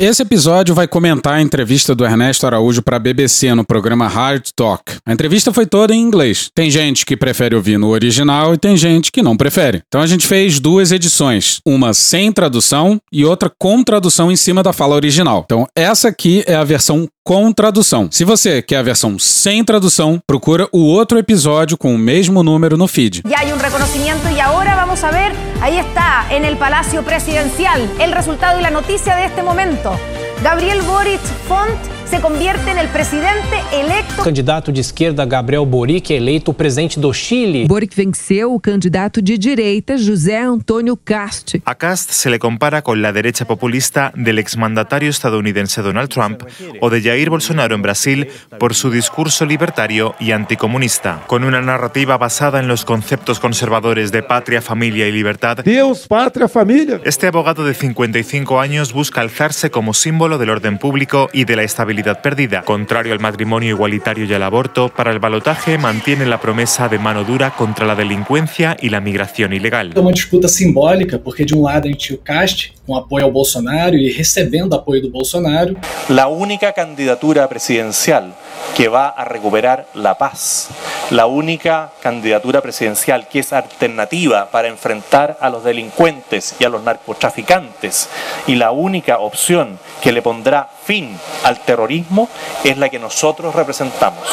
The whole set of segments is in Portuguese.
Esse episódio vai comentar a entrevista do Ernesto Araújo para a BBC no programa Hard Talk. A entrevista foi toda em inglês. Tem gente que prefere ouvir no original e tem gente que não prefere. Então a gente fez duas edições, uma sem tradução e outra com tradução em cima da fala original. Então essa aqui é a versão com tradução. Se você quer a versão sem tradução, procura o outro episódio com o mesmo número no feed. Ya hay un reconocimiento y ahora vamos a ver, ahí está, en el Palacio Presidencial, el resultado y la noticia de este momento. Gabriel Boric Font se convierte en el presidente electo. O candidato de esquerda Gabriel Boric é eleito presidente do Chile. Boric venceu o candidato de direita José Antônio Cast. A Cast se le compara con la derecha populista del exmandatario estadounidense Donald Trump o de Jair Bolsonaro en Brasil por su discurso libertario y anticomunista. Con una narrativa basada en los conceptos conservadores de patria, familia y libertad, Deus, pátria, família. este abogado de 55 años busca alzarse como símbolo del orden público y de la estabilidad perdida. Contrario al matrimonio igualitario y al aborto, para el balotaje mantiene la promesa de mano dura contra la delincuencia y la migración ilegal. É uma disputa simbólica, porque de um lado gente o Cast, com apoio ao Bolsonaro e recebendo apoio do Bolsonaro, la única candidatura presidencial que va a recuperar la paz, la única candidatura presidencial que es alternativa para enfrentar a los delincuentes y a los narcotraficantes y la única opción que le pondrá fin al terrorismo es la que nosotros representamos.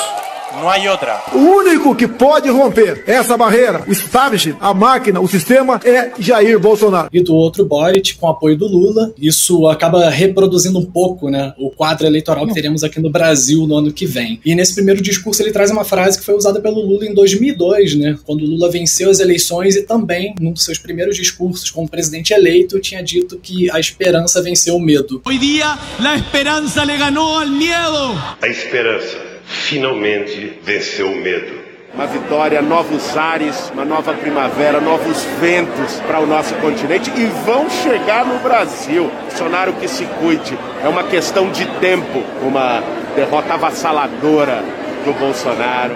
No hay otra. O único que pode romper essa barreira, o establishment, a máquina, o sistema, é Jair Bolsonaro. e do outro Boric com apoio do Lula. Isso acaba reproduzindo um pouco né, o quadro eleitoral que teremos aqui no Brasil no ano que vem. E nesse primeiro discurso ele traz uma frase que foi usada pelo Lula em 2002, né, quando o Lula venceu as eleições e também, num dos seus primeiros discursos como presidente eleito, tinha dito que a esperança venceu o medo. Hoy día la esperanza le ganó al miedo. A esperança finalmente venceu o medo. Uma vitória, novos ares, uma nova primavera, novos ventos para o nosso continente e vão chegar no Brasil. Bolsonaro que se cuide, é uma questão de tempo. Uma derrota avassaladora do Bolsonaro.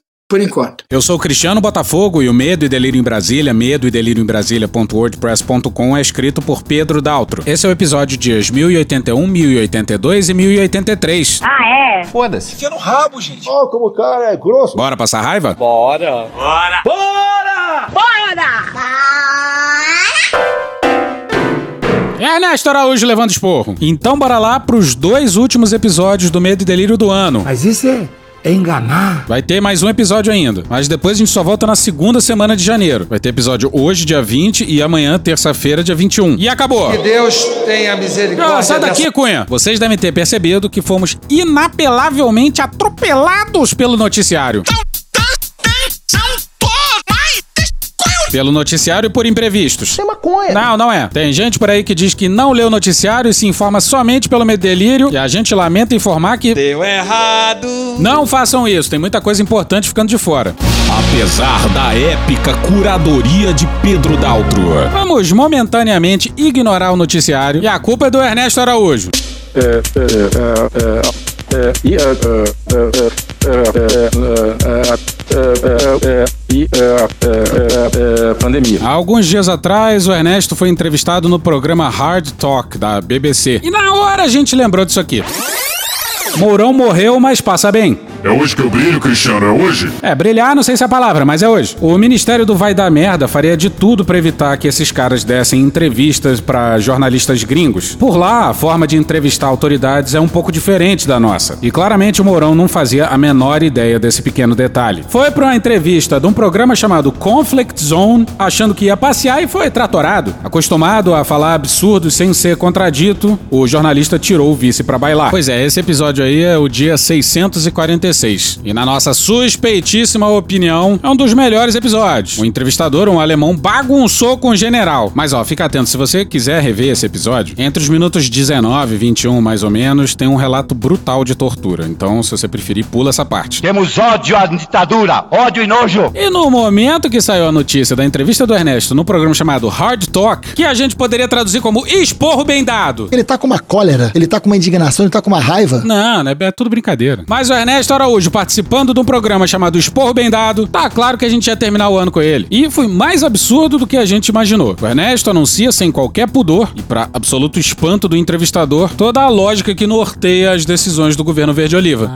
Por enquanto. Eu sou o Cristiano Botafogo e o Medo e Delírio em Brasília, medo e delírio em Brasília.wordpress.com é escrito por Pedro Daltro. Esse é o episódio dias 1081, 1082 e 1083. Ah, é? Foda-se. Enfia no rabo, gente. Ó, como o cara é grosso. Bora passar raiva? Bora. Ernesto Araújo levando esporro. Então bora lá pros dois últimos episódios do Medo e Delírio do ano. Mas isso é, é enganar. Vai ter mais um episódio ainda, mas depois a gente só volta na segunda semana de janeiro. Vai ter episódio hoje, dia 20, e amanhã, terça-feira, dia 21. E acabou! Deus tenha misericórdia. Ah, sai daqui, Cunha! Vocês devem ter percebido que fomos inapelavelmente atropelados pelo noticiário. Pelo noticiário e por imprevistos. É maconha. Não, não é. Tem gente por aí que diz que não lê o noticiário e se informa somente pelo medelírio. E a gente lamenta informar que. Deu errado. Não façam isso, tem muita coisa importante ficando de fora. Apesar da épica curadoria de Pedro Daltro. Vamos momentaneamente ignorar o noticiário e a culpa é do Ernesto Araújo. Pandemia. Há alguns dias atrás, o Ernesto foi entrevistado no programa Hard Talk da BBC. E na hora a gente lembrou disso aqui. Mourão morreu, mas passa bem. É hoje que eu brilho, Cristiano, é hoje? É, brilhar não sei se é a palavra, mas é hoje. O Ministério do Vai Dar Merda faria de tudo para evitar que esses caras dessem entrevistas para jornalistas gringos. Por lá, a forma de entrevistar autoridades é um pouco diferente da nossa. E claramente o Mourão não fazia a menor ideia desse pequeno detalhe. Foi para uma entrevista de um programa chamado Conflict Zone, achando que ia passear e foi tratorado. Acostumado a falar absurdos sem ser contradito, o jornalista tirou o vice para bailar. Pois é, esse episódio aí é o dia 646. E na nossa suspeitíssima opinião, é um dos melhores episódios. O entrevistador, um alemão, bagunçou com o general. Mas ó, fica atento, se você quiser rever esse episódio, entre os minutos 19 e 21, mais ou menos, tem um relato brutal de tortura. Então, se você preferir, pula essa parte. Temos ódio à ditadura, ódio e nojo. E no momento que saiu a notícia da entrevista do Ernesto no programa chamado Hard Talk, que a gente poderia traduzir como esporro bem dado. Ele tá com uma cólera, ele tá com uma indignação, ele tá com uma raiva. Não, né? É tudo brincadeira. Mas o Ernesto Araújo participando de um programa chamado Esporro Bem Dado, tá claro que a gente ia terminar o ano com ele. E foi mais absurdo do que a gente imaginou. O Ernesto anuncia sem qualquer pudor e para absoluto espanto do entrevistador toda a lógica que norteia as decisões do governo Verde Oliva.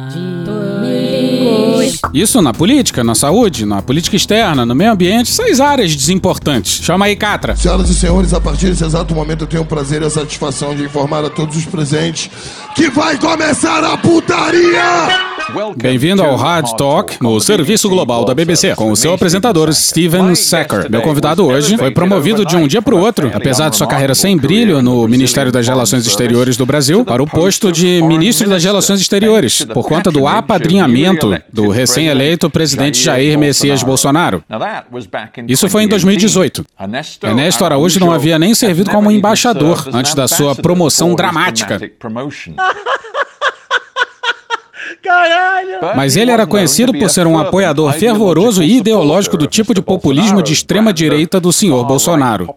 Isso na política, na saúde, na política externa, no meio ambiente, seis áreas desimportantes. Chama aí, Catra. Senhoras e senhores, a partir desse exato momento eu tenho o prazer e a satisfação de informar a todos os presentes que vai começar a putaria! Bem-vindo ao Hard Talk, no serviço global da BBC, com o seu apresentador Steven Sacker. Meu convidado hoje foi promovido de um dia para o outro, apesar de sua carreira sem brilho no Ministério das Relações Exteriores do Brasil, para o posto de Ministro das Relações Exteriores, por conta do apadrinhamento do recém-eleito presidente Jair Messias Bolsonaro. Isso foi em 2018. Ernesto Araújo não havia nem servido como embaixador antes da sua promoção dramática. Caralho! Mas ele era conhecido por ser um apoiador fervoroso e ideológico do tipo de populismo de extrema direita do senhor Bolsonaro.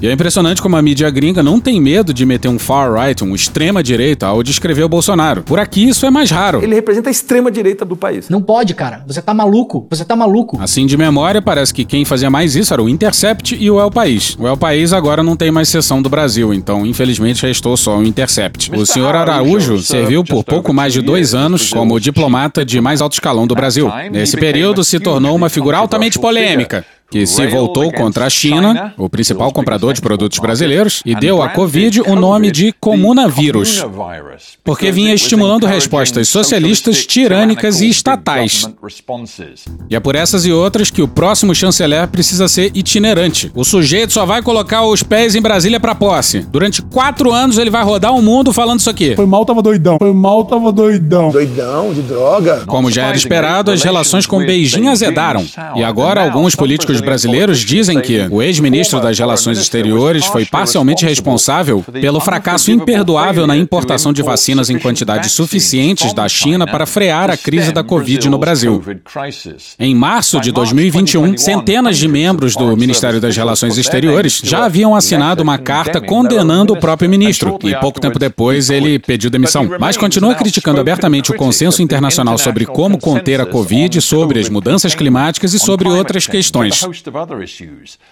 E é impressionante como a mídia gringa não tem medo de meter um far-right, um extrema direita, ao descrever o Bolsonaro. Por aqui isso é mais raro. Ele representa a extrema direita do país. Não pode, cara. Você tá maluco. Você tá maluco. Assim de memória, parece que quem fazia mais isso era o Intercept e o El País. O El País agora não tem mais seção do Brasil, então infelizmente restou só o Intercept. O senhor Araújo serviu por pouco mais de dois anos como diplomata de mais alto escalão do Brasil. Nesse período, se tornou uma figura altamente polêmica que se voltou contra a China, o principal comprador de produtos brasileiros, e deu à Covid o nome de comunavírus, porque vinha estimulando respostas socialistas, tirânicas e estatais. E é por essas e outras que o próximo chanceler precisa ser itinerante. O sujeito só vai colocar os pés em Brasília para posse. Durante quatro anos ele vai rodar o mundo falando isso aqui. Foi mal, tava doidão. Foi mal, tava doidão. Doidão, de droga. Como já era esperado, as relações com Beijing azedaram. E agora alguns políticos brasileiros dizem que o ex-ministro das Relações Exteriores foi parcialmente responsável pelo fracasso imperdoável na importação de vacinas em quantidades suficientes da China para frear a crise da Covid no Brasil. Em março de 2021, centenas de membros do Ministério das Relações Exteriores já haviam assinado uma carta condenando o próprio ministro, e pouco tempo depois ele pediu demissão. Mas continua criticando abertamente o consenso internacional sobre como conter a Covid, sobre as mudanças climáticas e sobre outras questões.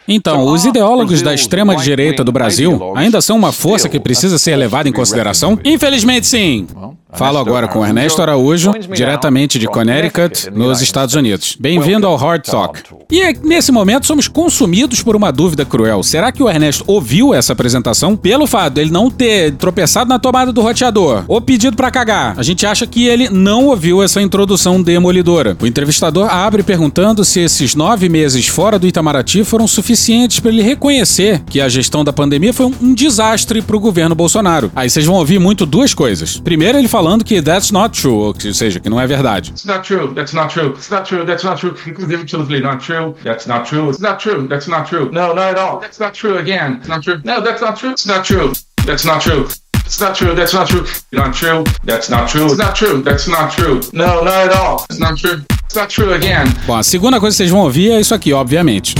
Então, os ideólogos da extrema-direita do Brasil ainda são uma força que precisa ser levada em consideração? Infelizmente, sim. Falo agora com Ernesto Araújo, diretamente de Connecticut, nos Estados Unidos. Bem-vindo ao Hard Talk. E é, nesse momento somos consumidos por uma dúvida cruel. Será que o Ernesto ouviu essa apresentação? Pelo fato dele não ter tropeçado na tomada do roteador ou pedido para cagar, a gente acha que ele não ouviu essa introdução demolidora. O entrevistador abre perguntando se esses nove meses fora do Itamaraty foram suficientes para ele reconhecer que a gestão da pandemia foi um, desastre para o governo Bolsonaro. Aí vocês vão ouvir muito duas coisas. Primeiro, ele falando que that's not true, ou seja, que não é verdade. It's not true. That's not true. It's not true. That's not true. Absolutely not true. That's not true. It's not true. That's not true. No, not at all. That's not true again. It's not true. No, that's not true. It's not true. That's not true. It's not true. That's not true. Not true. That's not true. It's not true. That's not true. No, not at all. It's not true. It's not true again. Bom, a segunda coisa que vocês vão ouvir é isso aqui, obviamente.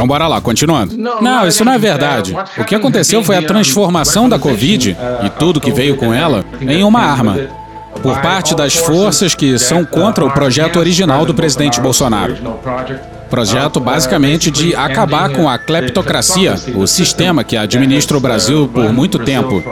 Então bora lá, continuando. Não, isso não é verdade. O que aconteceu foi a transformação da Covid e tudo que veio com ela em uma arma. Por parte das forças que são contra o projeto original do presidente Bolsonaro. Projeto basicamente de acabar com a cleptocracia, o sistema que administra o Brasil por muito tempo.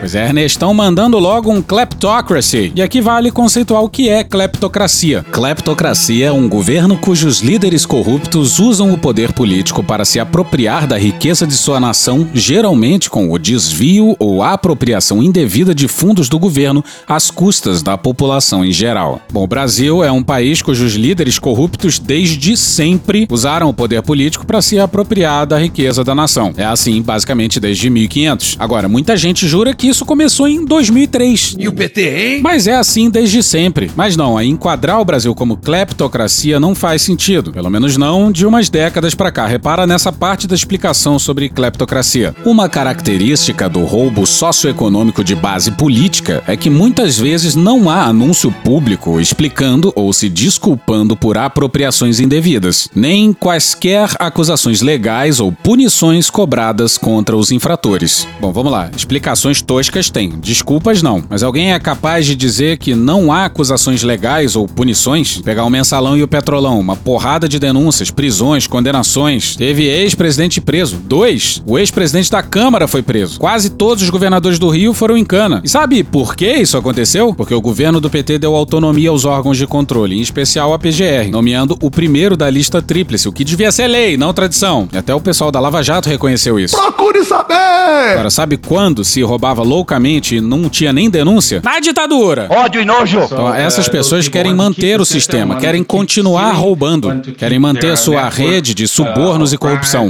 Pois é, Ernestão mandando logo um kleptocracy. E aqui vale conceituar o que é kleptocracia. Kleptocracia é um governo cujos líderes corruptos usam o poder político para se apropriar da riqueza de sua nação, geralmente com o desvio ou apropriação indevida de fundos do governo às custas da população em geral. Bom, o Brasil é um país cujos líderes corruptos desde sempre usaram o poder político para se apropriar da riqueza da nação. É assim, basicamente, desde 1500. Agora, muita gente jura que isso começou em 2003. E o PT, hein? Mas é assim desde sempre. Mas não, enquadrar o Brasil como cleptocracia não faz sentido. Pelo menos não de umas décadas para cá. Repara nessa parte da explicação sobre cleptocracia. Uma característica do roubo socioeconômico de base política é que muitas vezes não há anúncio público explicando ou se desculpando por apropriações indevidas, nem quaisquer acusações legais ou punições cobradas contra os infratores. Bom, vamos lá. Explicações toscas tem, desculpas não. Mas alguém é capaz de dizer que não há acusações legais ou punições? Pegar o mensalão e o petrolão, uma porrada de denúncias, prisões, condenações. Teve ex-presidente preso, dois. O ex-presidente da Câmara foi preso. Quase todos os governadores do Rio foram em cana. E sabe por que isso aconteceu? Porque o governo do PT deu autonomia aos órgãos de controle, em especial a PGR, nomeando o primeiro da lista tríplice, o que devia ser lei, não tradição. E até o pessoal da Lava Jato reconheceu isso. Procure saber! Agora, sabe quando se roubava loucamente e não tinha nem denúncia? Na ditadura! Ódio e nojo! Então, essas pessoas querem manter o sistema, querem continuar roubando, querem manter sua rede de subornos e corrupção.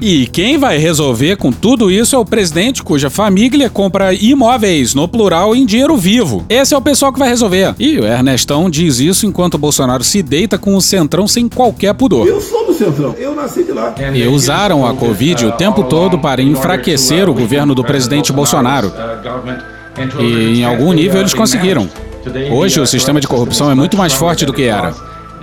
E quem vai resolver com tudo isso é o presidente cuja família compra imóveis, no plural, em dinheiro vivo. Esse é o pessoal que vai resolver. E o Ernestão diz isso enquanto o Bolsonaro se deita com o Centrão sem qualquer pudor. Eu sou do Centrão, eu nasci de lá. E usaram a Covid o tempo todo para enfraquecer o governo do presidente Bolsonaro. E em algum nível eles conseguiram. Hoje o sistema de corrupção é muito mais forte do que era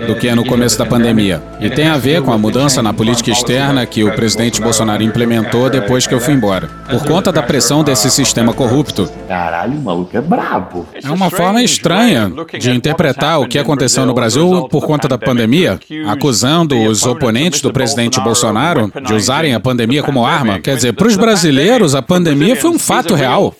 do que no começo da pandemia. E tem a ver com a mudança na política externa que o presidente Bolsonaro implementou depois que eu fui embora. Por conta da pressão desse sistema corrupto. Caralho, o maluco é brabo. É uma forma estranha de interpretar o que aconteceu no Brasil por conta da pandemia, acusando os oponentes do presidente Bolsonaro de usarem a pandemia como arma. Quer dizer, para os brasileiros, a pandemia foi um fato real.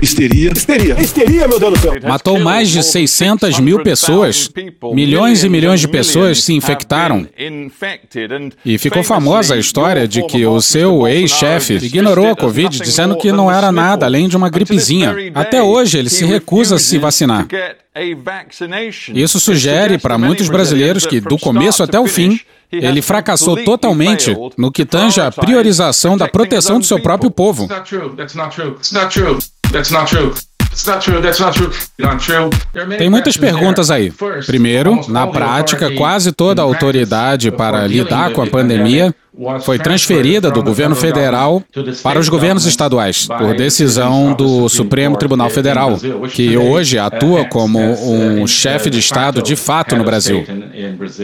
Histeria. Histeria. Histeria, meu Deus do céu. Matou mais de 600 mil pessoas. Milhões e milhões de pessoas se infectaram. E ficou famosa a história de que o seu ex-chefe ignorou a Covid, dizendo que não era nada além de uma gripezinha. Até hoje, ele se recusa a se vacinar. Isso sugere para muitos brasileiros que, do começo até o fim, ele fracassou totalmente no que tange a priorização da proteção do seu próprio povo. Tem muitas perguntas aí. Primeiro, na prática, quase toda a autoridade para lidar com a pandemia foi transferida do governo federal para os governos estaduais, por decisão do Supremo Tribunal Federal, que hoje atua como um chefe de Estado de fato no Brasil.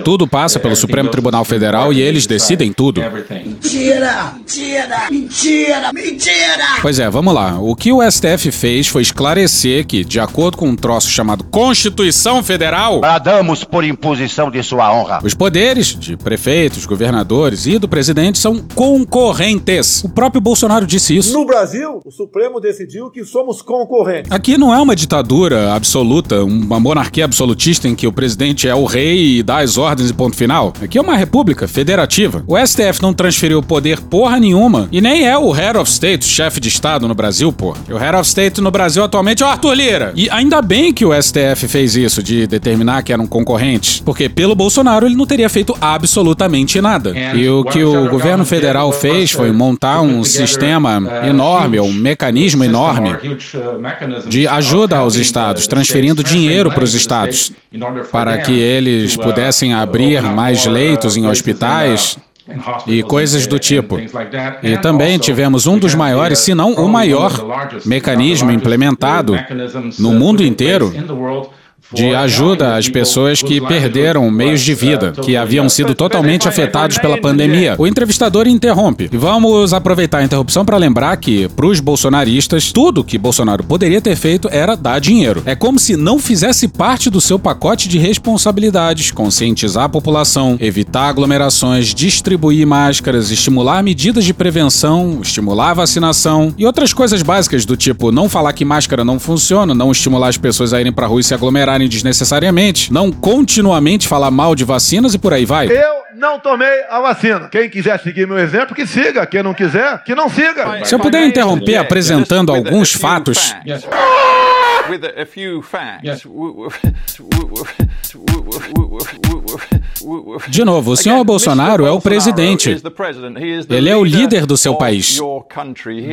Tudo passa pelo Supremo Tribunal Federal e eles decidem tudo. Mentira! Mentira! Mentira! Mentira! Pois é, vamos lá. O que o STF fez foi esclarecer que, de acordo com um troço chamado Constituição Federal, Bradamos por imposição de sua honra. os poderes de prefeitos, governadores e do presidente são concorrentes. O próprio Bolsonaro disse isso. No Brasil, o Supremo decidiu que somos concorrentes. Aqui não é uma ditadura absoluta, uma monarquia absolutista em que o presidente é o rei e dá as ordens e ponto final. Aqui é uma república federativa. O STF não transferiu poder porra nenhuma e nem é o Head of State, chefe de Estado no Brasil, porra. O Head of State no Brasil atualmente é o Arthur Lira. E ainda bem que o STF fez isso, de determinar que eram concorrentes, porque pelo Bolsonaro ele não teria feito absolutamente nada. E o que o governo federal fez foi montar um sistema enorme, um mecanismo enorme de ajuda aos estados, transferindo dinheiro para os estados, para que eles pudessem abrir mais leitos em hospitais e coisas do tipo. E também tivemos um dos maiores, se não o maior, mecanismo implementado no mundo inteiro de ajuda às pessoas que perderam meios de vida, que haviam sido totalmente afetados pela pandemia. O entrevistador interrompe. E vamos aproveitar a interrupção para lembrar que, para os bolsonaristas, tudo que Bolsonaro poderia ter feito era dar dinheiro. É como se não fizesse parte do seu pacote de responsabilidades, conscientizar a população, evitar aglomerações, distribuir máscaras, estimular medidas de prevenção, estimular a vacinação e outras coisas básicas do tipo não falar que máscara não funciona, não estimular as pessoas a irem pra rua e se aglomerarem desnecessariamente, não continuamente falar mal de vacinas e por aí vai. Eu não tomei a vacina. Quem quiser seguir meu exemplo, que siga. Quem não quiser, que não siga. Se eu puder interromper apresentando alguns fatos. with a, a few facts. De novo, o senhor Bolsonaro é o presidente. Ele é o líder do seu país.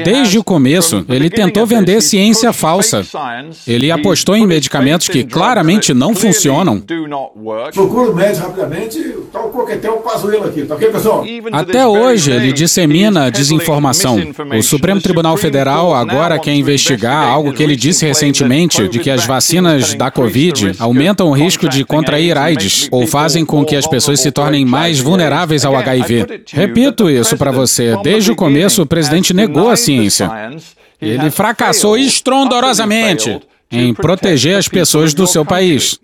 Desde o começo, ele tentou vender ciência falsa. Ele apostou em medicamentos que claramente não funcionam. Procura o médico rapidamente, tá o coquetel Pazuello aqui, tá ok, pessoal? Até hoje, ele dissemina desinformação. O Supremo Tribunal Federal agora quer investigar algo que ele disse recentemente de que as vacinas da Covid aumentam o risco de contrair AIDS ou fazem com que as pessoas se tornem mais vulneráveis ao HIV. Repito isso para você. Desde o começo, o presidente negou a ciência. Ele fracassou estrondorosamente em proteger as pessoas do seu país.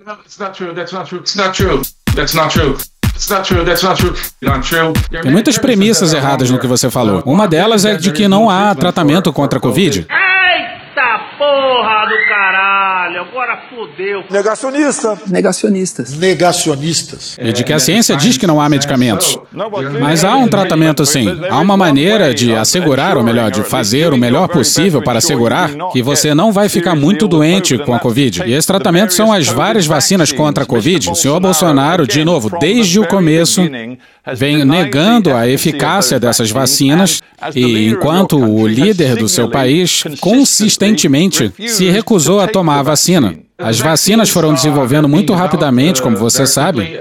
Tem muitas premissas erradas no que você falou. Uma delas é de que não há tratamento contra a Covid. Eita porra do caralho, agora fodeu. Negacionista. Negacionistas. Negacionistas. E de que a ciência diz que não há medicamentos. Mas há um tratamento sim. Há uma maneira de assegurar, ou melhor, de fazer o melhor possível para assegurar que você não vai ficar muito doente com a Covid. E esse tratamento são as várias vacinas contra a Covid. O senhor Bolsonaro, de novo, desde o começo, vem negando a eficácia dessas vacinas e, enquanto o líder do seu país, consistentemente se recusou a tomar a vacina. As vacinas foram desenvolvendo muito rapidamente, como você sabe.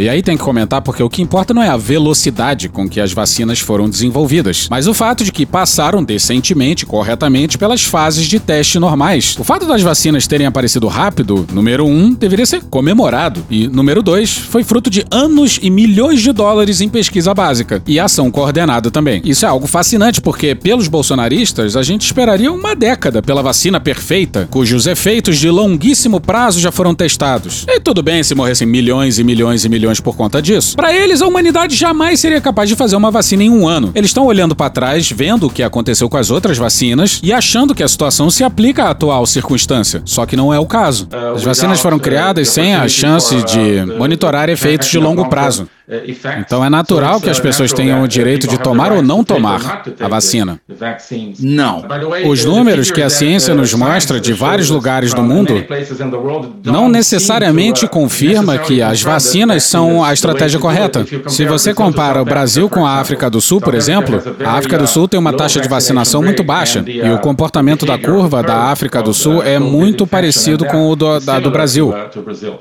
E aí tem que comentar porque o que importa não é a velocidade com que as vacinas foram desenvolvidas, mas o fato de que passaram decentemente, corretamente, pelas fases de teste normais. O fato das vacinas terem aparecido rápido, número um, deveria ser comemorado. E número dois, foi fruto de anos e milhões de dólares em pesquisa básica e ação coordenada também. Isso é algo fascinante porque, pelos bolsonaristas, a gente esperaria uma década pela vacina perfeita, cujos efeitos de longuíssimo prazo já foram testados. E tudo bem se morressem milhões e milhões e milhões por conta disso. Para eles, a humanidade jamais seria capaz de fazer uma vacina em um ano. Eles estão olhando para trás, vendo o que aconteceu com as outras vacinas e achando que a situação se aplica à atual circunstância. Só que não é o caso. As vacinas foram criadas sem a chance de monitorar efeitos de longo prazo. Então é natural que as pessoas tenham o direito de tomar ou não tomar a vacina. Não. Os números que a ciência nos mostra de vários lugares do mundo não necessariamente confirma que as vacinas são a estratégia correta. Se você compara o Brasil com a África do Sul, por exemplo, a África do Sul tem uma taxa de vacinação muito baixa e o comportamento da curva da África do Sul é muito parecido com o do, da, do Brasil.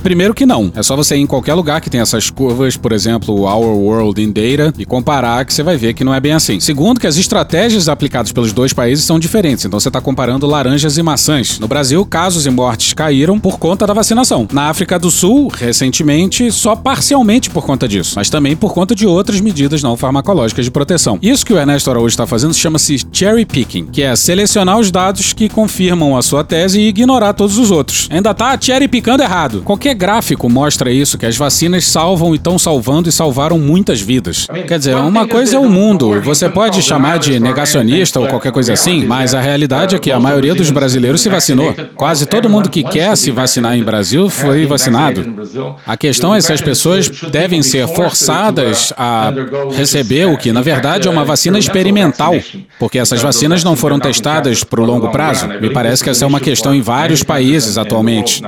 Primeiro que não. É só você ir em qualquer lugar que tem essas curvas, por exemplo, exemplo, Our World in Data e comparar que você vai ver que não é bem assim. Segundo, que as estratégias aplicadas pelos dois países são diferentes, então você está comparando laranjas e maçãs. No Brasil, casos e mortes caíram por conta da vacinação. Na África do Sul, recentemente, só parcialmente por conta disso, mas também por conta de outras medidas não farmacológicas de proteção. Isso que o Ernesto Araújo está fazendo chama-se cherry picking, que é selecionar os dados que confirmam a sua tese e ignorar todos os outros. Ainda tá cherry picando errado. Qualquer gráfico mostra isso, que as vacinas salvam e estão salvando e salvaram muitas vidas. Quer dizer, uma coisa é o mundo. Você pode chamar de negacionista ou qualquer coisa assim, mas a realidade é que a maioria dos brasileiros se vacinou. Quase todo mundo que quer se vacinar em Brasil foi vacinado. A questão é se as pessoas devem ser forçadas a receber o que, na verdade, é uma vacina experimental, porque essas vacinas não foram testadas por longo prazo. Me parece que essa é uma questão em vários países atualmente.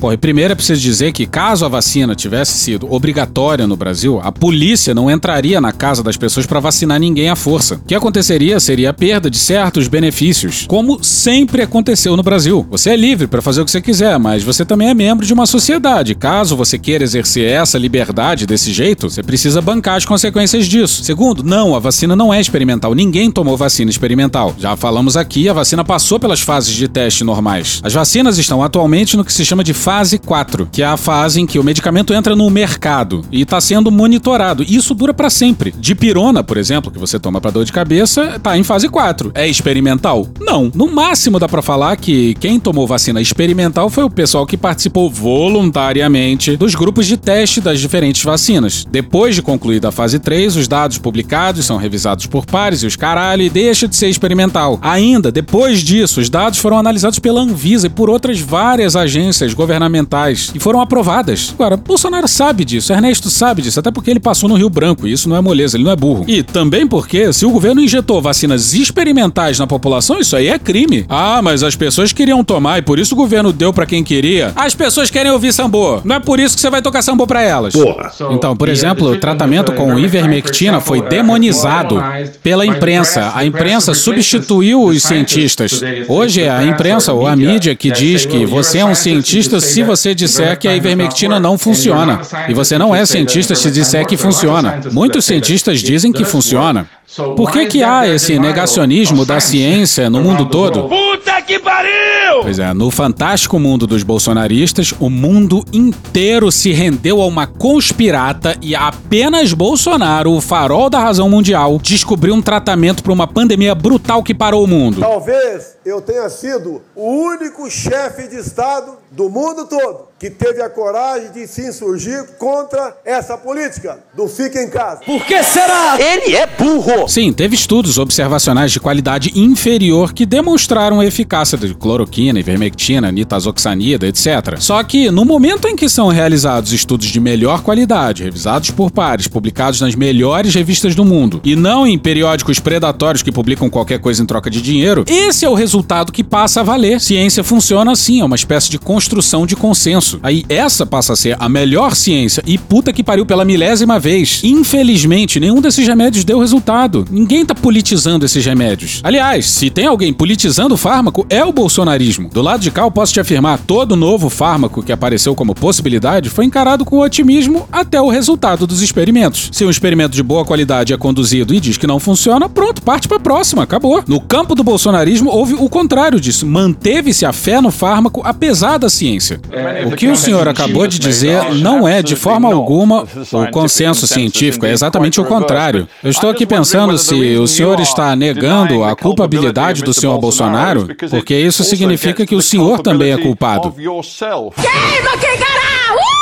Porra, primeiro é preciso dizer que caso a vacina tivesse sido obrigatória no Brasil, Brasil, a polícia não entraria na casa das pessoas para vacinar ninguém à força. O que aconteceria seria a perda de certos benefícios, como sempre aconteceu no Brasil. Você é livre para fazer o que você quiser, mas você também é membro de uma sociedade. Caso você queira exercer essa liberdade desse jeito, você precisa bancar as consequências disso. Segundo, não, a vacina não é experimental. Ninguém tomou vacina experimental. Já falamos aqui, a vacina passou pelas fases de teste normais. As vacinas estão atualmente no que se chama de fase 4, que é a fase em que o medicamento entra no mercado e está sendo monitorado. Isso dura para sempre. Dipirona, por exemplo, que você toma para dor de cabeça, está em fase 4. É experimental? Não. No máximo dá para falar que quem tomou vacina experimental foi o pessoal que participou voluntariamente dos grupos de teste das diferentes vacinas. Depois de concluída a fase 3, os dados publicados são revisados por pares e os caralho e deixa de ser experimental. Ainda, depois disso, os dados foram analisados pela Anvisa e por outras várias agências governamentais e foram aprovadas. Agora, Bolsonaro sabe disso, Ernesto sabe disso, até porque ele passou no Rio Branco e isso não é moleza, ele não é burro. E também porque, se o governo injetou vacinas experimentais na população, isso aí é crime. Ah, mas as pessoas queriam tomar e por isso o governo deu para quem queria. As pessoas querem ouvir sambô. Não é por isso que você vai tocar sambô para elas. Porra. Então, por exemplo, o tratamento com ivermectina foi demonizado pela imprensa. A imprensa substituiu os cientistas. Hoje é a imprensa ou a mídia que diz que você é um cientista se você disser que a ivermectina não funciona. E você não é cientista se disser que funciona. Muitos cientistas dizem que funciona. Por que, que há esse negacionismo da ciência no mundo todo? Puta que pariu! Pois é, no fantástico mundo dos bolsonaristas, o mundo inteiro se rendeu a uma conspirata e apenas Bolsonaro, o farol da razão mundial, descobriu um tratamento para uma pandemia brutal que parou o mundo. Talvez eu tenha sido o único chefe de Estado do mundo todo que teve a coragem de se insurgir contra essa política do fica em casa. Por que será? Ele é burro! Sim, teve estudos observacionais de qualidade inferior que demonstraram a eficácia de cloroquina, ivermectina, nitazoxanida, etc. Só que, no momento em que são realizados estudos de melhor qualidade, revisados por pares, publicados nas melhores revistas do mundo, e não em periódicos predatórios que publicam qualquer coisa em troca de dinheiro, esse é o resultado que passa a valer. Ciência funciona assim, é uma espécie de construção de consenso. Aí essa passa a ser a melhor ciência e puta que pariu pela milésima vez. Infelizmente, nenhum desses remédios deu resultado. Ninguém tá politizando esses remédios. Aliás, se tem alguém politizando o fármaco, é o bolsonarismo. Do lado de cá, eu posso te afirmar, todo novo fármaco que apareceu como possibilidade foi encarado com otimismo até o resultado dos experimentos. Se um experimento de boa qualidade é conduzido e diz que não funciona, pronto, parte pra próxima, acabou. No campo do bolsonarismo, houve o contrário disso. Manteve-se a fé no fármaco apesar da ciência. O que o senhor acabou de dizer não é, de forma alguma, o consenso científico, é exatamente o contrário. Eu estou aqui pensando se o senhor está negando a culpabilidade do senhor Bolsonaro, porque isso significa que o senhor também é culpado. Queima quem caralho!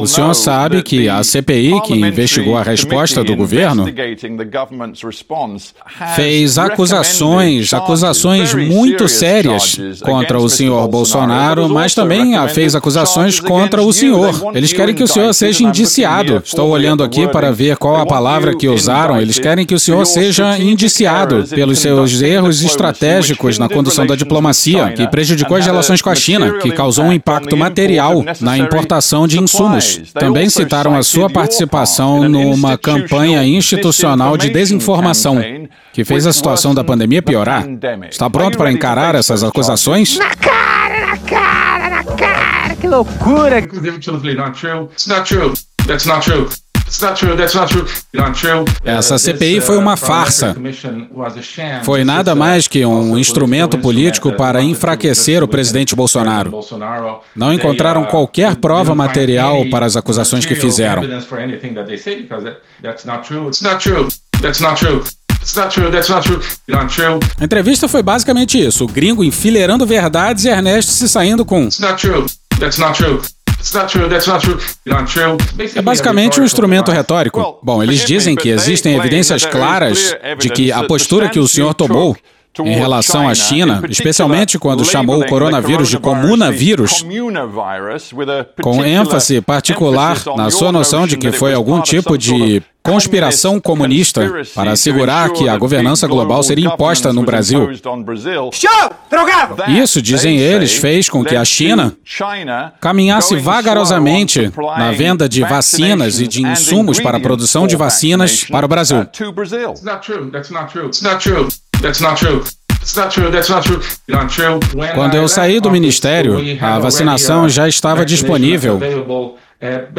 O senhor sabe que a CPI, que investigou a resposta do governo, fez acusações, acusações muito sérias contra o senhor Bolsonaro, mas também fez acusações contra o senhor. Eles querem que o senhor seja indiciado. Estou olhando aqui para ver qual a palavra que usaram. Eles querem que o senhor seja indiciado pelos seus erros estratégicos na condução da diplomacia, que prejudicou as relações com a China, que causou um impacto material na importação de insumos. Também citaram a sua participação numa campanha institucional de desinformação que fez a situação da pandemia piorar. Está pronto para encarar essas acusações? Na cara, na cara, na cara, que loucura! That's not true. That's not true. Essa CPI foi uma farsa. Foi nada mais que um instrumento político para enfraquecer o presidente Bolsonaro. Não encontraram qualquer prova material para as acusações que fizeram. A entrevista foi basicamente isso: o gringo enfileirando verdades e Ernesto se saindo com. It's not true, that's not true. É basicamente um instrumento retórico. Bom, eles dizem que existem evidências claras de que a postura que o senhor tomou em relação à China, especialmente quando chamou o coronavírus de comunavírus, com ênfase particular na sua noção de que foi algum tipo de conspiração comunista para assegurar que a governança global seria imposta no Brasil. Isso, dizem eles, fez com que a China caminhasse vagarosamente na venda de vacinas e de insumos para a produção de vacinas para o Brasil. Quando eu saí do ministério, a vacinação já estava disponível.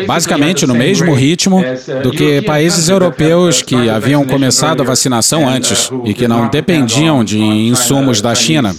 basicamente no mesmo ritmo do que países europeus que haviam começado a vacinação antes e que não dependiam de insumos da China.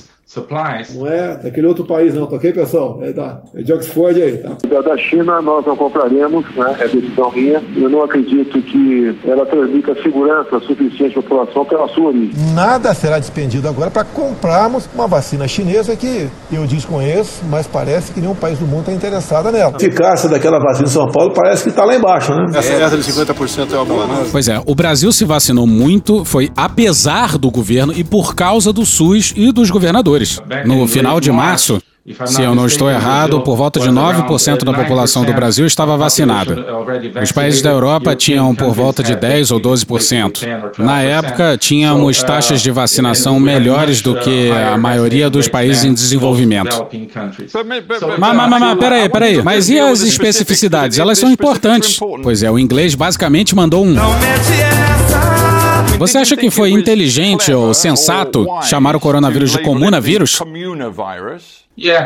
Não é daquele outro país, não, tá ok, pessoal? É, da, é de Oxford aí, tá? Da China nós não compraremos, né? É decisão minha. Eu não acredito que ela transmita segurança suficiente à população pela sua origem. Nada será despendido agora para comprarmos uma vacina chinesa que eu desconheço, mas parece que nenhum país do mundo está interessado nela. A eficácia daquela vacina em São Paulo parece que está lá embaixo, né? Essa, essa de 50% é uma boa, né? Pois é, o Brasil se vacinou muito, foi apesar do governo e por causa do SUS e dos governadores. No final de março, se eu não estou errado, por volta de 9% da população do Brasil estava vacinada. Os países da Europa tinham por volta de 10 ou 12%. Na época, tínhamos taxas de vacinação melhores do que a maioria dos países em desenvolvimento. Mas, mas, mas, peraí, peraí. Mas e as especificidades? Elas são importantes. Pois é, o inglês basicamente mandou um. Você acha que foi inteligente ou sensato chamar o coronavírus de comunavírus?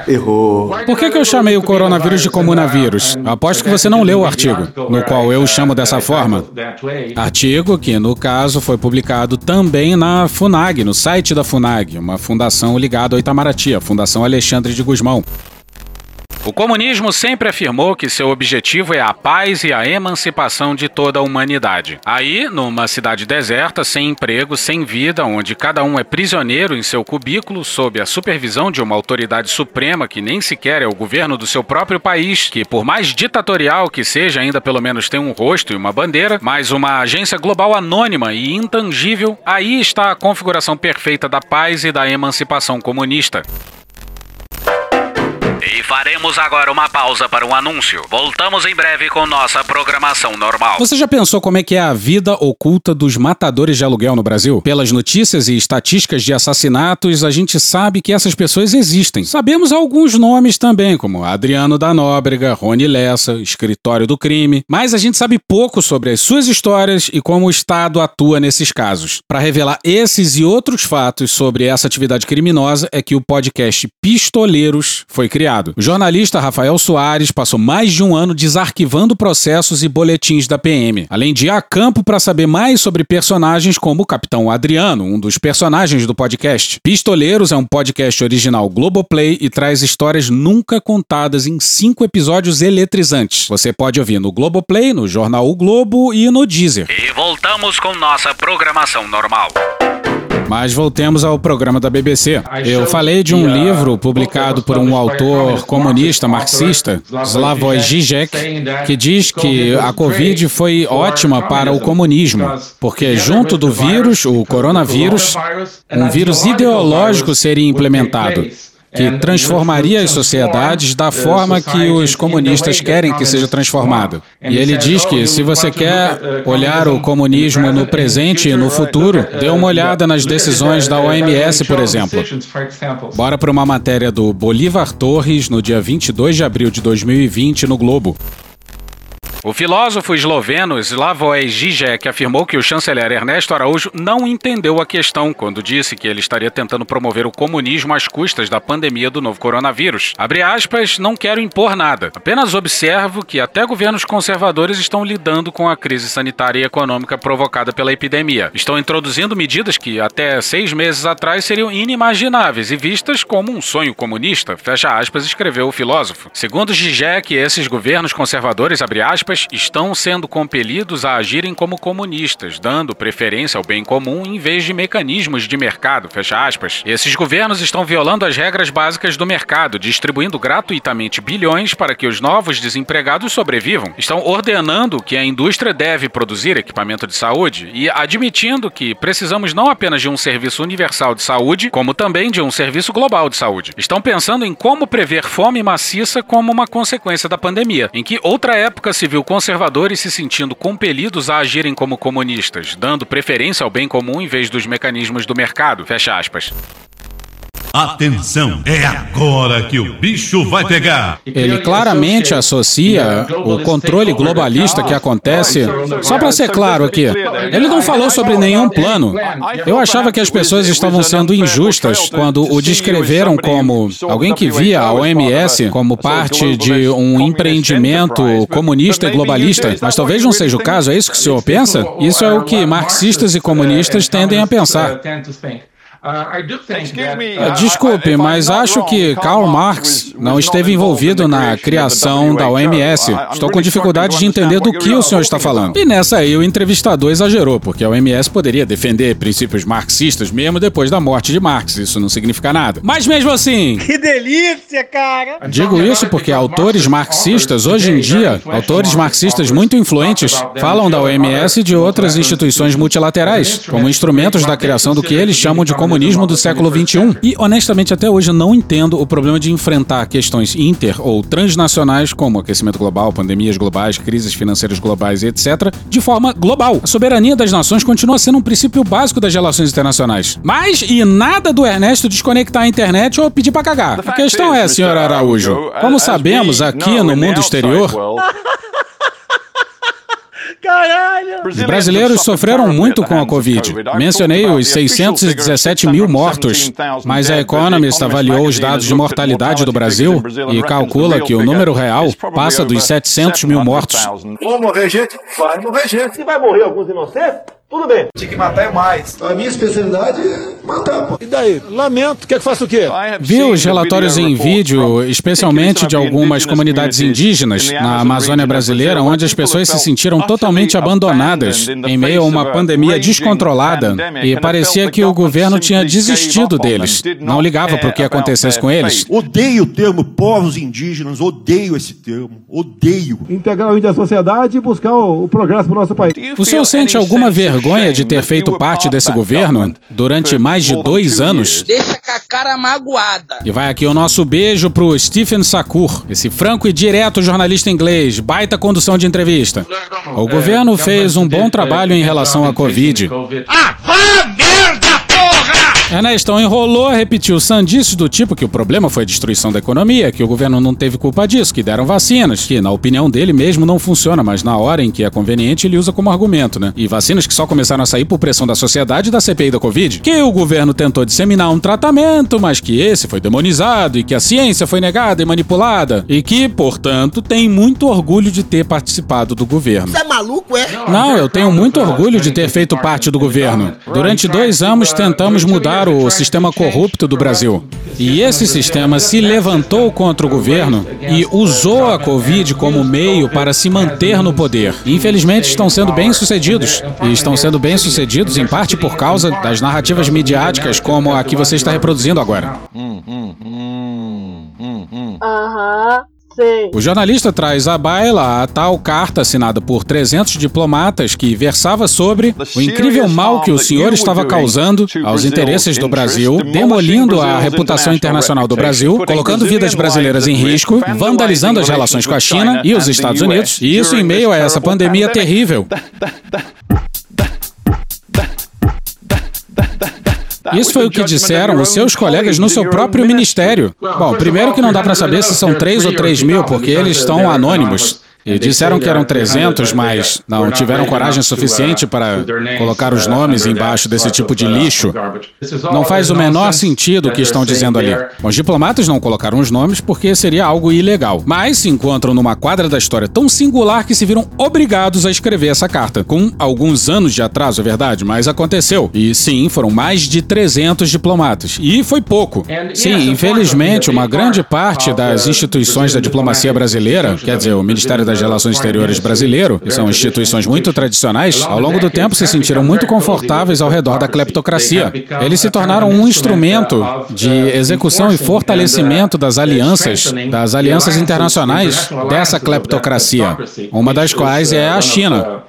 Errou. Por que, que eu chamei o coronavírus de comunavírus? Aposto que você não leu o artigo, no qual eu chamo dessa forma. Artigo que, no caso, foi publicado também na FUNAG, no site da FUNAG, uma fundação ligada ao Itamaraty, a Fundação Alexandre de Guzmão. O comunismo sempre afirmou que seu objetivo é a paz e a emancipação de toda a humanidade. Aí, numa cidade deserta, sem emprego, sem vida, onde cada um é prisioneiro em seu cubículo, sob a supervisão de uma autoridade suprema que nem sequer é o governo do seu próprio país, que, por mais ditatorial que seja, ainda pelo menos tem um rosto e uma bandeira, mas uma agência global anônima e intangível, aí está a configuração perfeita da paz e da emancipação comunista. E faremos agora uma pausa para um anúncio. Voltamos em breve com nossa programação normal. Você já pensou como é que é a vida oculta dos matadores de aluguel no Brasil? Pelas notícias e estatísticas de assassinatos, a gente sabe que essas pessoas existem. Sabemos alguns nomes também, como Adriano da Nóbrega, Rony Lessa, Escritório do Crime, mas a gente sabe pouco sobre as suas histórias e como o Estado atua nesses casos. Para revelar esses e outros fatos sobre essa atividade criminosa é que o podcast Pistoleiros foi criado. O jornalista Rafael Soares passou mais de um ano desarquivando processos e boletins da PM, além de ir a campo para saber mais sobre personagens como o Capitão Adriano, um dos personagens do podcast. Pistoleiros é um podcast original Globoplay e traz histórias nunca contadas em cinco episódios eletrizantes. Você pode ouvir no Globoplay, no Jornal o Globo e no Deezer. E voltamos com nossa programação normal. Mas voltemos ao programa da BBC. Eu falei de um livro publicado por um autor comunista marxista, Slavoj Žižek, que diz que a Covid foi ótima para o comunismo, porque junto do vírus, o coronavírus, um vírus ideológico seria implementado que transformaria as sociedades da forma que os comunistas querem que seja transformado. E ele diz que se você quer olhar o comunismo no presente e no futuro, dê uma olhada nas decisões da OMS, por exemplo. Bora para uma matéria do Bolívar Torres no dia 22 de abril de 2020 no Globo. O filósofo esloveno Slavoj Žižek afirmou que o chanceler Ernesto Araújo não entendeu a questão quando disse que ele estaria tentando promover o comunismo às custas da pandemia do novo coronavírus. Abre aspas, não quero impor nada. Apenas observo que até governos conservadores estão lidando com a crise sanitária e econômica provocada pela epidemia. Estão introduzindo medidas que até seis meses atrás seriam inimagináveis e vistas como um sonho comunista. Fecha aspas, escreveu o filósofo. Segundo Žižek, esses governos conservadores, abre aspas, estão sendo compelidos a agirem como comunistas, dando preferência ao bem comum em vez de mecanismos de mercado, fecha aspas. Esses governos estão violando as regras básicas do mercado, distribuindo gratuitamente bilhões para que os novos desempregados sobrevivam. Estão ordenando que a indústria deve produzir equipamento de saúde e admitindo que precisamos não apenas de um serviço universal de saúde, como também de um serviço global de saúde. Estão pensando em como prever fome maciça como uma consequência da pandemia, em que outra época se viu conservadores se sentindo compelidos a agirem como comunistas, dando preferência ao bem comum em vez dos mecanismos do mercado. Fecha aspas. Atenção, é agora que o bicho vai pegar. Ele claramente associa o controle globalista que acontece. Só para ser claro aqui, ele não falou sobre nenhum plano. Eu achava que as pessoas estavam sendo injustas quando o descreveram como alguém que via a OMS como parte de um empreendimento comunista e globalista. Mas talvez não seja o caso, é isso que o senhor pensa? Isso é o que marxistas e comunistas tendem a pensar. Uh, Desculpe, mas acho que Karl Marx não esteve envolvido na criação da OMS. Estou com dificuldade de entender do que o senhor está falando. E nessa aí o entrevistador exagerou, porque a OMS poderia defender princípios marxistas mesmo depois da morte de Marx. Isso não significa nada. Mas mesmo assim. Que delícia, cara! Digo isso porque autores marxistas, hoje em dia, autores marxistas muito influentes, falam da OMS e de outras instituições multilaterais, como instrumentos da criação do que eles chamam de comunismo do século XXI. E, honestamente, até hoje eu não entendo o problema de enfrentar questões inter ou transnacionais, como aquecimento global, pandemias globais, crises financeiras globais e etc., de forma global. A soberania das nações continua sendo um princípio básico das relações internacionais. Mas, e nada do Ernesto desconectar a internet ou pedir pra cagar. A questão é, senhor Araújo, como sabemos aqui no mundo exterior. Caralho! Os brasileiros sofreram muito com a Covid. Mencionei os 617 mil mortos, mas a Economist avaliou os dados de mortalidade do Brasil e calcula que o número real passa dos 700 mil mortos. Vão morrer gente? Vai morrer gente. Se vai morrer alguns inocentes, tudo bem. Tinha que matar é mais. A minha especialidade é matar, pô. E daí? Lamento. Quer que faça o quê? Vi os relatórios em vídeo, especialmente de algumas comunidades indígenas na Amazônia brasileira, onde as pessoas se sentiram totalmente abandonadas em meio a uma pandemia descontrolada e parecia que o governo tinha desistido deles, não ligava para o que acontecesse com eles. Odeio o termo povos indígenas, odeio esse termo, odeio. Integrar o índio à sociedade e buscar o, o progresso para o nosso país. O senhor sente alguma vergonha de ter feito parte desse governo durante mais de dois anos? Deixa com a cara magoada. E vai aqui o nosso beijo pro Stephen Sakur, esse franco e direto jornalista inglês, baita condução de entrevista. O governo fez um bom trabalho em relação à Covid. Ah! Ernestão enrolou, repetiu sandices do tipo que o problema foi a destruição da economia, que o governo não teve culpa disso, que deram vacinas, que na opinião dele mesmo não funciona, mas na hora em que é conveniente ele usa como argumento, né? E vacinas que só começaram a sair por pressão da sociedade e da CPI da Covid, que o governo tentou disseminar um tratamento, mas que esse foi demonizado e que a ciência foi negada e manipulada e que, portanto, tem muito orgulho de ter participado do governo. Você é maluco, é? Não, eu tenho muito orgulho de ter feito parte do governo. Durante dois anos tentamos mudar o sistema corrupto do Brasil. E esse sistema se levantou contra o governo e usou a Covid como meio para se manter no poder. Infelizmente, estão sendo bem-sucedidos. E estão sendo bem-sucedidos em parte por causa das narrativas midiáticas como a que você está reproduzindo agora. Aham. O jornalista traz à baila a tal carta assinada por 300 diplomatas que versava sobre o incrível mal que o senhor estava causando aos interesses do Brasil, demolindo a reputação internacional do Brasil, colocando vidas brasileiras em risco, vandalizando as relações com a China e os Estados Unidos, e isso em meio a essa pandemia terrível. Isso foi o que disseram os seus colegas no seu próprio ministério. Bom, primeiro que não dá para saber se são 3 ou 3 mil, porque eles estão anônimos. E disseram que eram 300, mas não tiveram coragem suficiente para colocar os nomes embaixo desse tipo de lixo. Não faz o menor sentido o que estão dizendo ali. Os diplomatas não colocaram os nomes porque seria algo ilegal, mas se encontram numa quadra da história tão singular que se viram obrigados a escrever essa carta. Com alguns anos de atraso, é verdade, mas aconteceu. E sim, foram mais de 300 diplomatas. E foi pouco. Sim, infelizmente, uma grande parte das instituições da diplomacia brasileira, quer dizer, o Ministério das de Relações Exteriores brasileiro, que são instituições muito tradicionais, ao longo do tempo se sentiram muito confortáveis ao redor da cleptocracia. Eles se tornaram um instrumento de execução e fortalecimento das alianças, das alianças internacionais dessa cleptocracia, uma das quais é a China.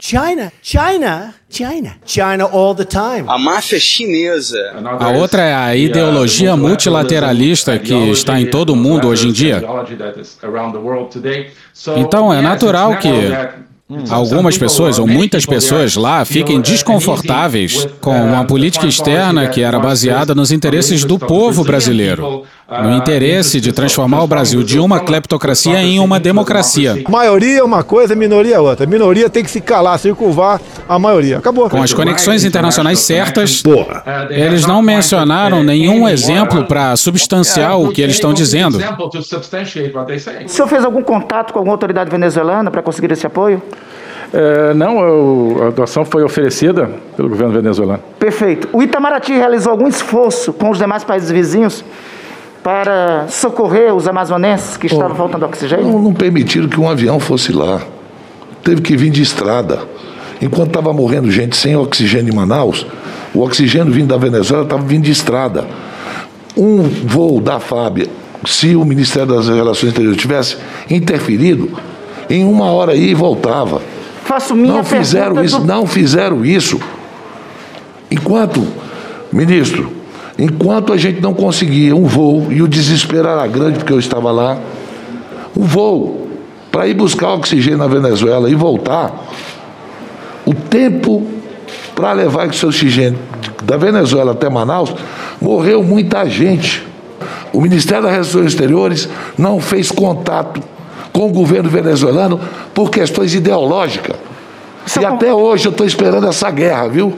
China, China, China, China all the time. A máfia chinesa. A outra é a ideologia multilateralista que está em todo o mundo hoje em dia. Então é natural que algumas pessoas ou muitas pessoas lá fiquem desconfortáveis com uma política externa que era baseada nos interesses do povo brasileiro, no interesse de transformar o Brasil de uma cleptocracia em uma democracia. Maioria é uma coisa, minoria é outra. Minoria tem que se calar, se curvar a maioria. Acabou. Com as conexões internacionais certas, eles não mencionaram nenhum exemplo para substanciar o que eles estão dizendo. O senhor fez algum contato com alguma autoridade venezuelana para conseguir esse apoio? É, não, eu, a doação foi oferecida pelo governo venezuelano. Perfeito. O Itamaraty realizou algum esforço com os demais países vizinhos para socorrer os amazonenses que estavam faltando oxigênio? Não, não permitiram que um avião fosse lá. Teve que vir de estrada. Enquanto estava morrendo gente sem oxigênio em Manaus, o oxigênio vindo da Venezuela estava vindo de estrada. Um voo da FAB, se o Ministério das Relações Exteriores tivesse interferido, em uma hora aí voltava. Faço minha não fizeram isso, do... não fizeram isso. Enquanto, ministro, enquanto a gente não conseguia um voo, e o desespero era grande porque eu estava lá, um voo para ir buscar oxigênio na Venezuela e voltar, o tempo para levar esse oxigênio da Venezuela até Manaus, morreu muita gente. O Ministério das Relações Exteriores não fez contato com o governo venezuelano por questões ideológicas. Seu e até hoje eu estou esperando essa guerra, viu?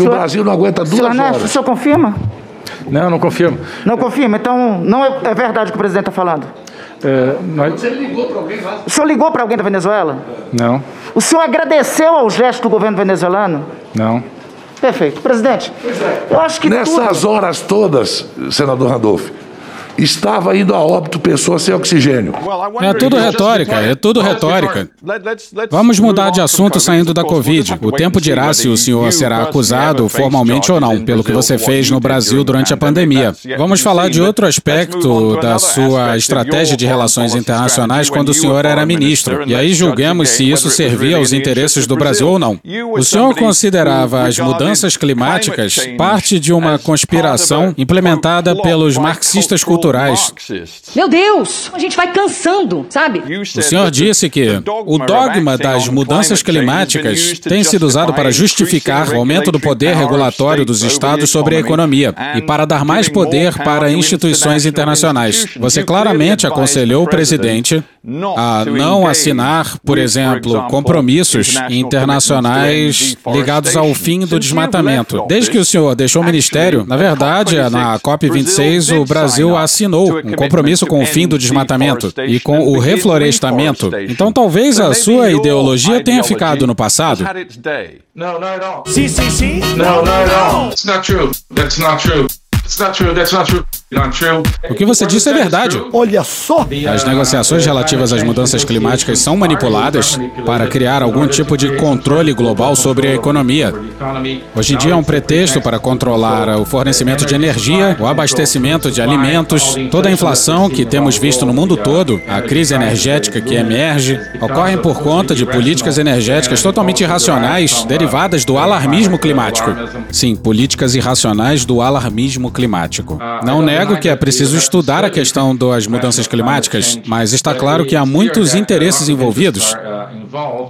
Que Senhor- o Brasil não aguenta duas Senhor Ernesto, o horas. senhor confirma? Não, não confirmo. Não confirma? Então, não é, é verdade o que o presidente está falando? É, nós- O senhor ligou para alguém da Venezuela? Não, O senhor agradeceu ao gesto do governo venezuelano? não. Perfeito. Presidente, eu acho que Nessas tudo... horas todas, senador Randolph, estava indo a óbito pessoas sem oxigênio. É tudo retórica, é tudo retórica. Vamos mudar de assunto saindo da Covid. O tempo dirá se o senhor será acusado formalmente ou não, pelo que você fez no Brasil durante a pandemia. Vamos falar de outro aspecto da sua estratégia de relações internacionais quando o senhor era ministro. E aí julguemos se isso servia aos interesses do Brasil ou não. O senhor considerava as mudanças climáticas parte de uma conspiração implementada pelos marxistas culturais. Meu Deus, a gente vai cansando, sabe? O senhor disse que o dogma das mudanças climáticas tem sido usado para justificar o aumento do poder regulatório dos estados sobre a economia e para dar mais poder para instituições internacionais. Você claramente aconselhou o presidente a não assinar, por exemplo, compromissos internacionais ligados ao fim do desmatamento. Desde que o senhor deixou o ministério, na verdade, na COP26, o Brasil assinou um compromisso com o fim do desmatamento e com o reflorestamento. Então, talvez a sua ideologia tenha ficado no passado. Not at all. Sim, sim, sim. No, not at all. It's not true. That's not true. It's not true. That's not true. O que você disse é verdade. Olha só. As negociações relativas às mudanças climáticas são manipuladas para criar algum tipo de controle global sobre a economia. Hoje em dia é um pretexto para controlar o fornecimento de energia, o abastecimento de alimentos, toda a inflação que temos visto no mundo todo, a crise energética que emerge, ocorrem por conta de políticas energéticas totalmente irracionais derivadas do alarmismo climático. Sim, políticas irracionais do alarmismo climático. Não nego que é preciso estudar a questão das mudanças climáticas, mas está claro que há muitos interesses envolvidos.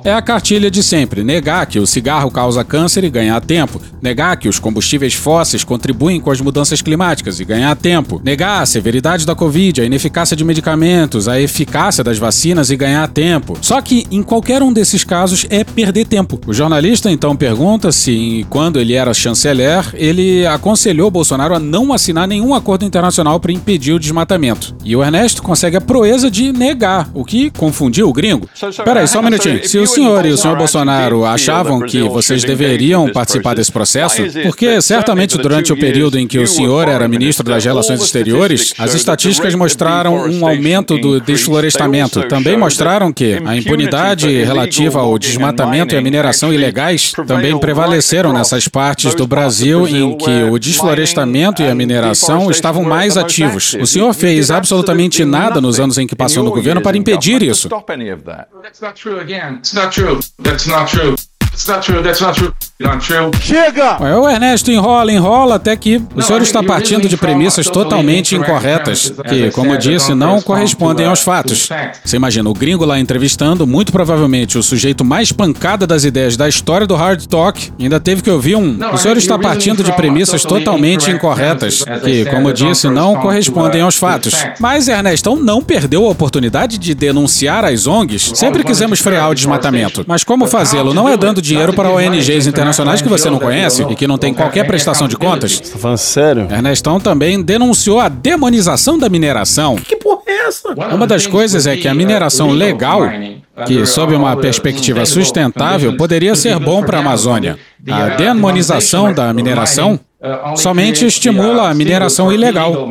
É a cartilha de sempre: negar que o cigarro causa câncer e ganhar tempo, negar que os combustíveis fósseis contribuem com as mudanças climáticas e ganhar tempo, negar a severidade da Covid, a ineficácia de medicamentos, a eficácia das vacinas e ganhar tempo. Só que em qualquer um desses casos é perder tempo. O jornalista então pergunta se, quando ele era chanceler, ele aconselhou Bolsonaro a não assinar nenhum acordo internacional internacional para impedir o desmatamento. E o Ernesto consegue a proeza de negar, o que confundiu o gringo. Peraí, só um minutinho. Se o senhor e o senhor Bolsonaro achavam que vocês deveriam participar desse processo, porque certamente durante o período em que o senhor era ministro das Relações Exteriores, as estatísticas mostraram um aumento do desflorestamento. Também mostraram que a impunidade relativa ao desmatamento e à mineração ilegais também prevaleceram nessas partes do Brasil em que o desflorestamento e a mineração estavam mais ativos. O senhor fez absolutamente nada nos anos em que passou no governo para impedir isso. That's not true again. It's not true. That's not true. It's not true. That's not true. Not true. Chega! Ué, O Ernesto enrola, enrola até que o senhor está partindo de premissas totalmente incorretas, que, como disse, não correspondem aos fatos. Você imagina, o gringo lá entrevistando, muito provavelmente o sujeito mais pancada das ideias da história do Hard Talk, ainda teve que ouvir um. O senhor está partindo de premissas totalmente incorretas, que, como disse, não correspondem aos fatos. Mas Ernestão não perdeu a oportunidade de denunciar as ONGs. Sempre quisemos frear o desmatamento. Mas como fazê-lo? Não é dando dinheiro para ONGs internacionais que você não conhece e que não tem qualquer prestação de contas? Tá falando sério? Ernestão também denunciou a demonização da mineração. Que porra é essa? Uma das coisas é que a mineração legal, que sob uma perspectiva sustentável poderia ser bom para a Amazônia, a demonização da mineração somente estimula a mineração ilegal.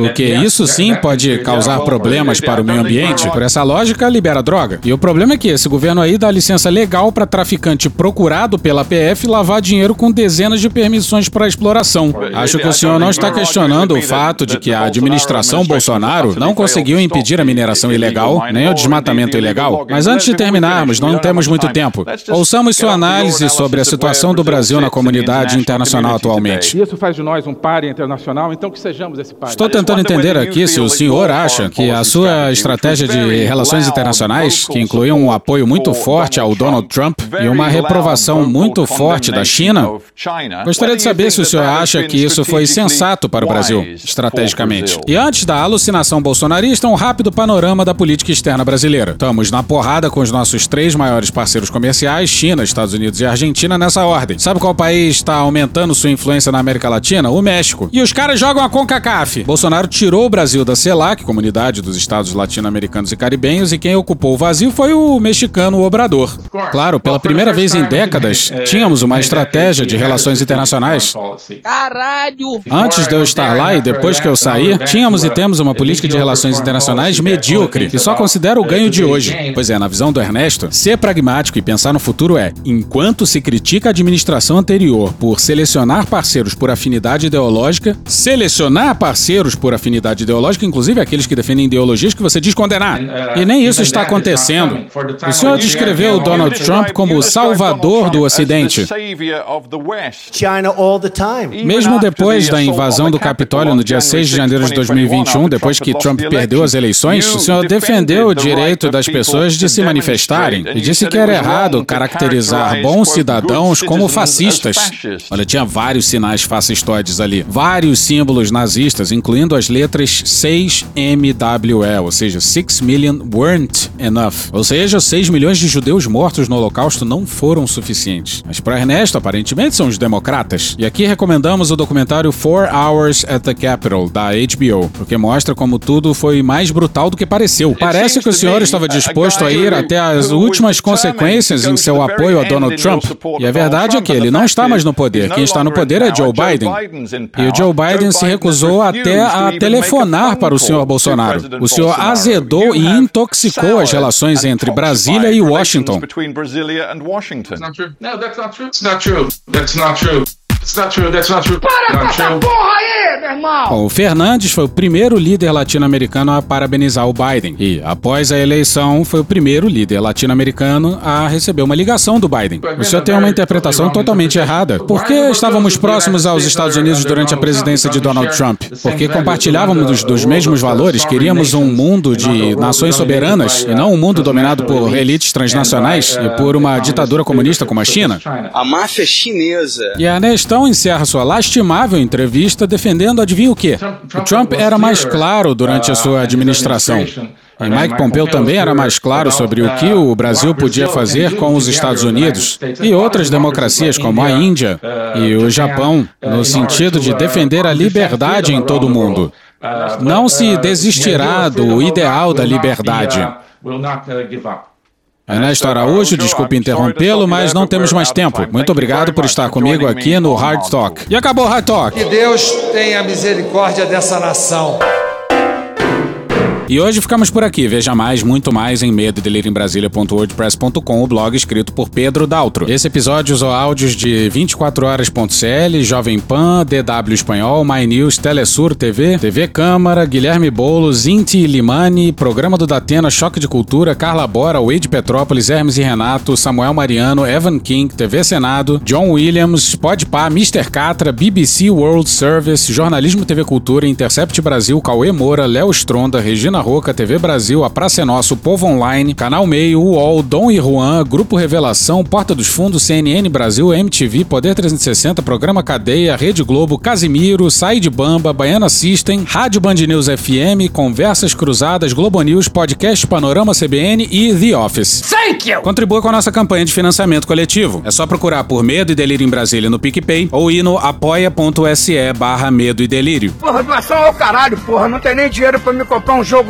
O que isso sim pode causar problemas para o meio ambiente. Por essa lógica, libera droga. E o problema é que esse governo aí dá licença legal para traficante procurado pela PF lavar dinheiro com dezenas de permissões para exploração. Acho que o senhor não está questionando o fato de que a administração Bolsonaro não conseguiu impedir a mineração ilegal, nem o desmatamento ilegal. Mas antes de terminarmos, não temos muito tempo. Ouçamos sua análise sobre a situação do Brasil na comunidade internacional atualmente. Isso faz de nós um par internacional, então que sejamos esse par. Estou tentando entender aqui se o senhor acha que a sua estratégia de relações internacionais, que incluiu um apoio muito forte ao Donald Trump e uma reprovação muito forte da China, gostaria de saber se o senhor acha que isso foi sensato para o Brasil, estrategicamente. E antes da alucinação bolsonarista, um rápido panorama da política externa brasileira. Estamos na porrada com os nossos três maiores parceiros comerciais, China, Estados Unidos e Argentina, nessa ordem. Sabe qual país está aumentando sua influência na América Latina? O México. E os caras jogam a CONCACAF. Bolsonaro tirou o Brasil da CELAC, Comunidade dos Estados Latino-Americanos e Caribenhos, e quem ocupou o vazio foi o mexicano Obrador. Claro, pela primeira vez em décadas, tínhamos uma estratégia de relações internacionais. Caralho! Antes de eu estar lá e depois que eu sair, tínhamos e temos uma política de relações internacionais medíocre, que só considera o ganho de hoje. Pois é, na visão do Ernesto, ser pragmático e pensar no futuro é, enquanto se critica a administração anterior por selecionar parceiros por afinidade ideológica, selecionar parceiros por afinidade ideológica, inclusive aqueles que defendem ideologias que você diz condenar. E nem isso está acontecendo. O senhor descreveu Donald Trump como o salvador do Ocidente. Mesmo depois da invasão do Capitólio no dia 6 de janeiro de 2021, depois que Trump perdeu as eleições, o senhor defendeu o direito das pessoas de se manifestarem e disse que era errado caracterizar bons cidadãos como fascistas. Olha, tinha vários sinais fascistoides ali, vários símbolos nazistas, incluindo as letras 6MWE, ou seja, 6 million weren't enough. Ou seja, 6 milhões de judeus mortos no Holocausto não foram suficientes. Mas para Ernesto, aparentemente são os democratas. E aqui recomendamos o documentário Four Hours at the Capitol, da HBO, porque mostra como tudo foi mais brutal do que pareceu. Parece que o senhor estava disposto a ir até as últimas consequências em seu apoio a Donald Trump. E a verdade é que ele não está mais no poder. Quem está no poder é Joe Biden. E o Joe Biden se recusou até a telefonar para o senhor Bolsonaro. O senhor azedou e intoxicou as relações entre Brasília e Washington. It's not true. No, that's not true. It's not true. That's not true. It's not true. That's not true. Para com Not essa porra aí, meu irmão! Bom, o Fernandes foi o primeiro líder latino-americano a parabenizar o Biden. E, após a eleição, foi o primeiro líder latino-americano a receber uma ligação do Biden. O senhor tem uma interpretação totalmente errada. Por que estávamos próximos aos Estados Unidos durante a presidência de Donald Trump? Porque compartilhávamos dos, dos mesmos valores, queríamos um mundo de nações soberanas e não um mundo dominado por elites transnacionais e por uma ditadura comunista como a China. A máfia chinesa. E a Nestão encerra sua lastimável entrevista defendendo adivinha o quê? O Trump era mais claro durante a sua administração. E Mike Pompeo também era mais claro sobre o que o Brasil podia fazer com os Estados Unidos e outras democracias como a Índia e o Japão, no sentido de defender a liberdade em todo o mundo. Não se desistirá do ideal da liberdade. Ernesto Araújo, desculpe interrompê-lo, mas não temos mais tempo. Muito obrigado por estar comigo aqui no Hard Talk. E acabou o Hard Talk. Que Deus tenha misericórdia dessa nação. E hoje ficamos por aqui. Veja mais, muito mais em medo o blog escrito por Pedro Daltro. Esse episódio usou áudios de 24 horas.cl, Jovem Pan, DW Espanhol, My News, Telesur TV, TV Câmara, Guilherme Boulos, Inti Limani, Programa do Datena, Choque de Cultura, Carla Bora, Wade Petrópolis, Hermes e Renato, Samuel Mariano, Evan King, TV Senado, John Williams, Podpah, Mr. Catra, BBC World Service, Jornalismo TV Cultura, Intercept Brasil, Cauê Moura, Léo Stronda, Regina Roca, TV Brasil, A Praça é Nosso, Povo Online, Canal Meio, UOL, Dom e Juan, Grupo Revelação, Porta dos Fundos, CNN Brasil, MTV, Poder 360, Programa Cadeia, Rede Globo, Casimiro, Sai de Bamba, Baiana System, Rádio Band News FM, Conversas Cruzadas, Globo News, Podcast Panorama CBN e The Office. Thank you! Contribua com a nossa campanha de financiamento coletivo. É só procurar por Medo e Delírio em Brasília no PicPay ou ir no apoia.se barra Medo e Delírio. Porra, doação ao caralho, porra. Não tem nem dinheiro pra me comprar um jogo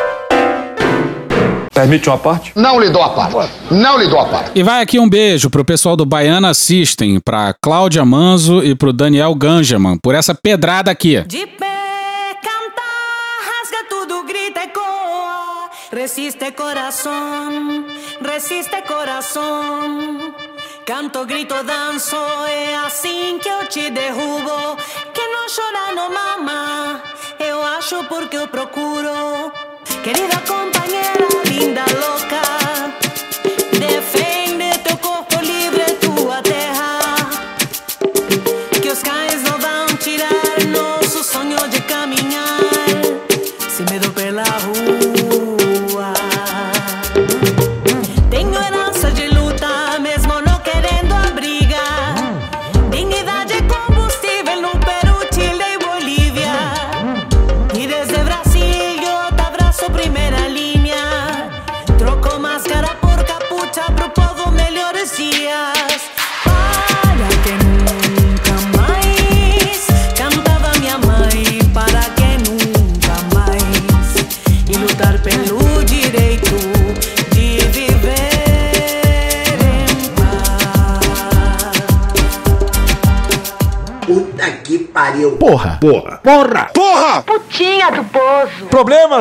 Permite uma parte? Não lhe dou a parte. Não lhe dou a parte. E vai aqui um beijo pro pessoal do Baiana System, pra Cláudia Manzo e pro Daniel Ganjaman, por essa pedrada aqui. De pé, canta, rasga tudo, grita e coa. Resiste coração, resiste coração. Canto, grito, danço, é assim que eu te derrubo. Que não chora, não mama. Eu acho porque eu procuro. querida compañera linda loca.